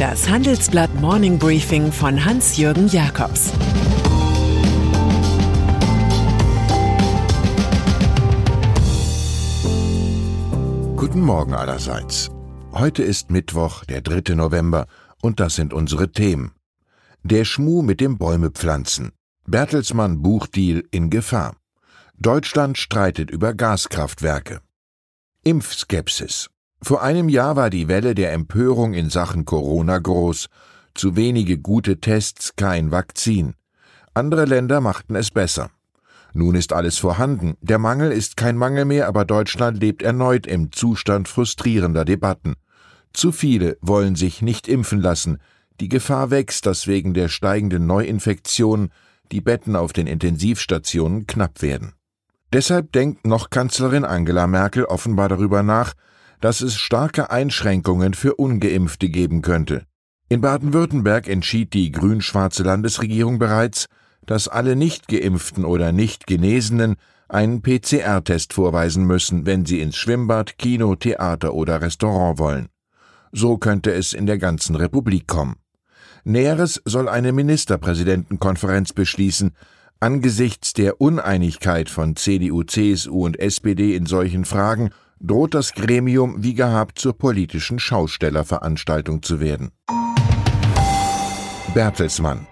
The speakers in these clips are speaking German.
Das Handelsblatt Morning Briefing von Hans-Jürgen Jakobs Guten Morgen allerseits. Heute ist Mittwoch, der 3. November, und das sind unsere Themen. Der Schmuh mit dem Bäumepflanzen. Bertelsmann Buchdeal in Gefahr. Deutschland streitet über Gaskraftwerke. Impfskepsis. Vor einem Jahr war die Welle der Empörung in Sachen Corona groß. Zu wenige gute Tests, kein Vakzin. Andere Länder machten es besser. Nun ist alles vorhanden. Der Mangel ist kein Mangel mehr, aber Deutschland lebt erneut im Zustand frustrierender Debatten. Zu viele wollen sich nicht impfen lassen. Die Gefahr wächst, dass wegen der steigenden Neuinfektionen die Betten auf den Intensivstationen knapp werden. Deshalb denkt noch Kanzlerin Angela Merkel offenbar darüber nach, dass es starke Einschränkungen für ungeimpfte geben könnte. In Baden-Württemberg entschied die grün-schwarze Landesregierung bereits, dass alle nicht geimpften oder nicht Genesenen einen PCR-Test vorweisen müssen, wenn sie ins Schwimmbad, Kino, Theater oder Restaurant wollen. So könnte es in der ganzen Republik kommen. Näheres soll eine Ministerpräsidentenkonferenz beschließen, Angesichts der Uneinigkeit von CDU, CSU und SPD in solchen Fragen droht das Gremium wie gehabt zur politischen Schaustellerveranstaltung zu werden. Bertelsmann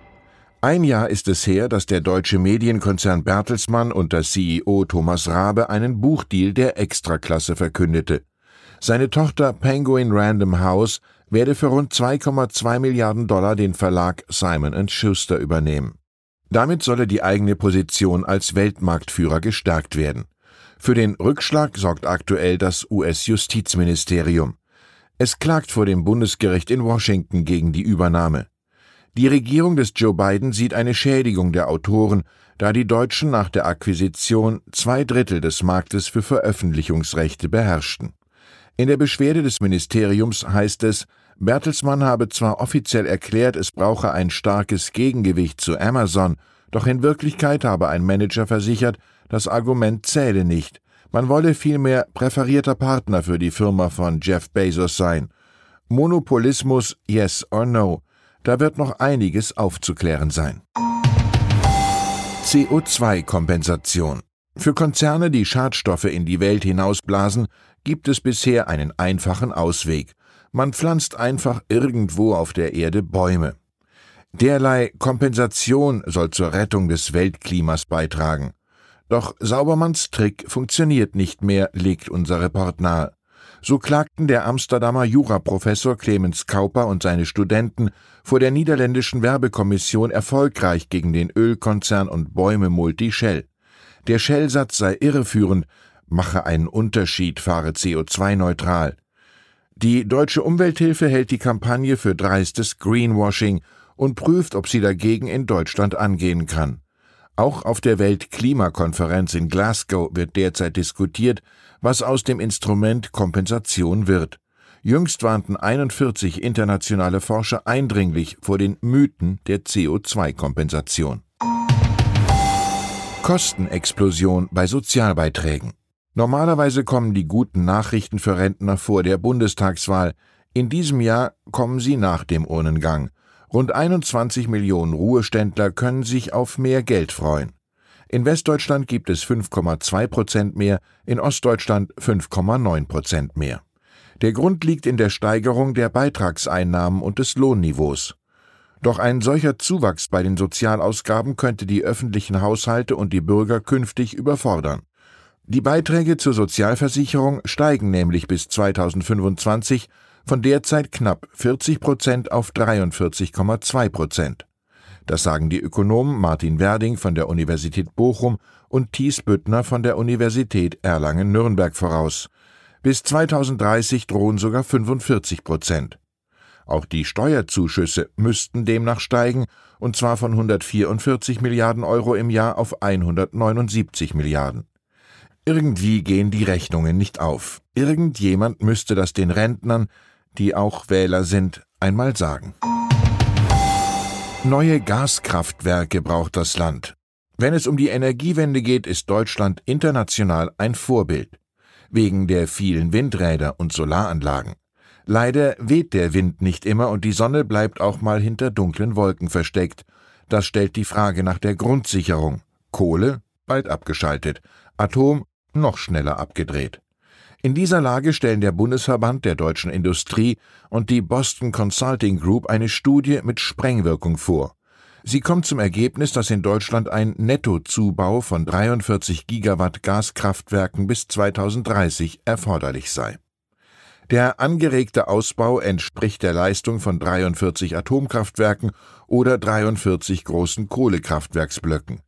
ein Jahr ist es her, dass der deutsche Medienkonzern Bertelsmann unter CEO Thomas Rabe einen Buchdeal der Extraklasse verkündete. Seine Tochter Penguin Random House werde für rund 2,2 Milliarden Dollar den Verlag Simon Schuster übernehmen. Damit solle die eigene Position als Weltmarktführer gestärkt werden. Für den Rückschlag sorgt aktuell das US-Justizministerium. Es klagt vor dem Bundesgericht in Washington gegen die Übernahme. Die Regierung des Joe Biden sieht eine Schädigung der Autoren, da die Deutschen nach der Akquisition zwei Drittel des Marktes für Veröffentlichungsrechte beherrschten. In der Beschwerde des Ministeriums heißt es, Bertelsmann habe zwar offiziell erklärt, es brauche ein starkes Gegengewicht zu Amazon, doch in Wirklichkeit habe ein Manager versichert, das Argument zähle nicht. Man wolle vielmehr präferierter Partner für die Firma von Jeff Bezos sein. Monopolismus, yes or no. Da wird noch einiges aufzuklären sein. CO2-Kompensation. Für Konzerne, die Schadstoffe in die Welt hinausblasen, gibt es bisher einen einfachen Ausweg. Man pflanzt einfach irgendwo auf der Erde Bäume. Derlei Kompensation soll zur Rettung des Weltklimas beitragen. Doch Saubermanns Trick funktioniert nicht mehr, legt unser Report nahe. So klagten der Amsterdamer Juraprofessor Clemens Kauper und seine Studenten vor der niederländischen Werbekommission erfolgreich gegen den Ölkonzern und Bäume-Multi Shell. Der Shell-Satz sei irreführend, mache einen Unterschied, fahre CO2-neutral. Die deutsche Umwelthilfe hält die Kampagne für dreistes Greenwashing und prüft, ob sie dagegen in Deutschland angehen kann. Auch auf der Weltklimakonferenz in Glasgow wird derzeit diskutiert, was aus dem Instrument Kompensation wird. Jüngst warnten 41 internationale Forscher eindringlich vor den Mythen der CO2-Kompensation. Kostenexplosion bei Sozialbeiträgen. Normalerweise kommen die guten Nachrichten für Rentner vor der Bundestagswahl. In diesem Jahr kommen sie nach dem Urnengang. Rund 21 Millionen Ruheständler können sich auf mehr Geld freuen. In Westdeutschland gibt es 5,2 Prozent mehr, in Ostdeutschland 5,9 Prozent mehr. Der Grund liegt in der Steigerung der Beitragseinnahmen und des Lohnniveaus. Doch ein solcher Zuwachs bei den Sozialausgaben könnte die öffentlichen Haushalte und die Bürger künftig überfordern. Die Beiträge zur Sozialversicherung steigen nämlich bis 2025 von derzeit knapp 40 Prozent auf 43,2 Prozent. Das sagen die Ökonomen Martin Werding von der Universität Bochum und Thies Büttner von der Universität Erlangen-Nürnberg voraus. Bis 2030 drohen sogar 45 Prozent. Auch die Steuerzuschüsse müssten demnach steigen, und zwar von 144 Milliarden Euro im Jahr auf 179 Milliarden. Irgendwie gehen die Rechnungen nicht auf. Irgendjemand müsste das den Rentnern, die auch Wähler sind, einmal sagen. Neue Gaskraftwerke braucht das Land. Wenn es um die Energiewende geht, ist Deutschland international ein Vorbild. Wegen der vielen Windräder und Solaranlagen. Leider weht der Wind nicht immer und die Sonne bleibt auch mal hinter dunklen Wolken versteckt. Das stellt die Frage nach der Grundsicherung. Kohle bald abgeschaltet, Atom noch schneller abgedreht. In dieser Lage stellen der Bundesverband der deutschen Industrie und die Boston Consulting Group eine Studie mit Sprengwirkung vor. Sie kommt zum Ergebnis, dass in Deutschland ein Nettozubau von 43 Gigawatt Gaskraftwerken bis 2030 erforderlich sei. Der angeregte Ausbau entspricht der Leistung von 43 Atomkraftwerken oder 43 großen Kohlekraftwerksblöcken.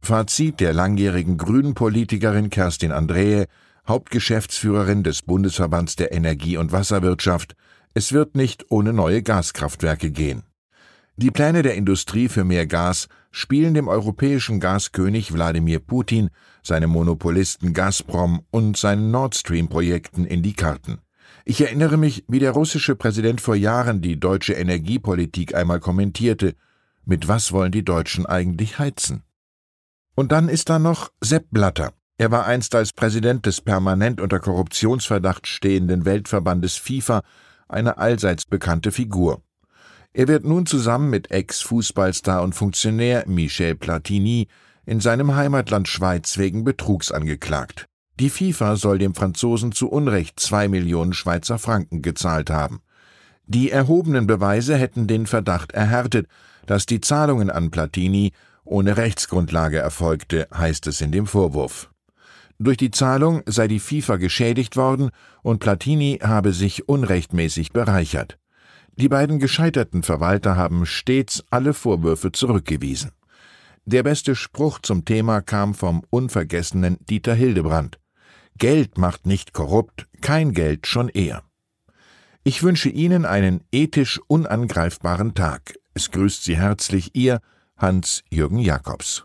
Fazit der langjährigen Grünen-Politikerin Kerstin Andrehe, Hauptgeschäftsführerin des Bundesverbands der Energie- und Wasserwirtschaft, es wird nicht ohne neue Gaskraftwerke gehen. Die Pläne der Industrie für mehr Gas spielen dem europäischen Gaskönig Wladimir Putin, seinem Monopolisten Gazprom und seinen Nord Stream Projekten in die Karten. Ich erinnere mich, wie der russische Präsident vor Jahren die deutsche Energiepolitik einmal kommentierte. Mit was wollen die Deutschen eigentlich heizen? Und dann ist da noch Sepp Blatter. Er war einst als Präsident des permanent unter Korruptionsverdacht stehenden Weltverbandes FIFA eine allseits bekannte Figur. Er wird nun zusammen mit Ex-Fußballstar und Funktionär Michel Platini in seinem Heimatland Schweiz wegen Betrugs angeklagt. Die FIFA soll dem Franzosen zu Unrecht zwei Millionen Schweizer Franken gezahlt haben. Die erhobenen Beweise hätten den Verdacht erhärtet, dass die Zahlungen an Platini ohne Rechtsgrundlage erfolgte, heißt es in dem Vorwurf. Durch die Zahlung sei die FIFA geschädigt worden und Platini habe sich unrechtmäßig bereichert. Die beiden gescheiterten Verwalter haben stets alle Vorwürfe zurückgewiesen. Der beste Spruch zum Thema kam vom unvergessenen Dieter Hildebrand. Geld macht nicht korrupt, kein Geld schon eher. Ich wünsche Ihnen einen ethisch unangreifbaren Tag. Es grüßt Sie herzlich Ihr Hans-Jürgen Jakobs.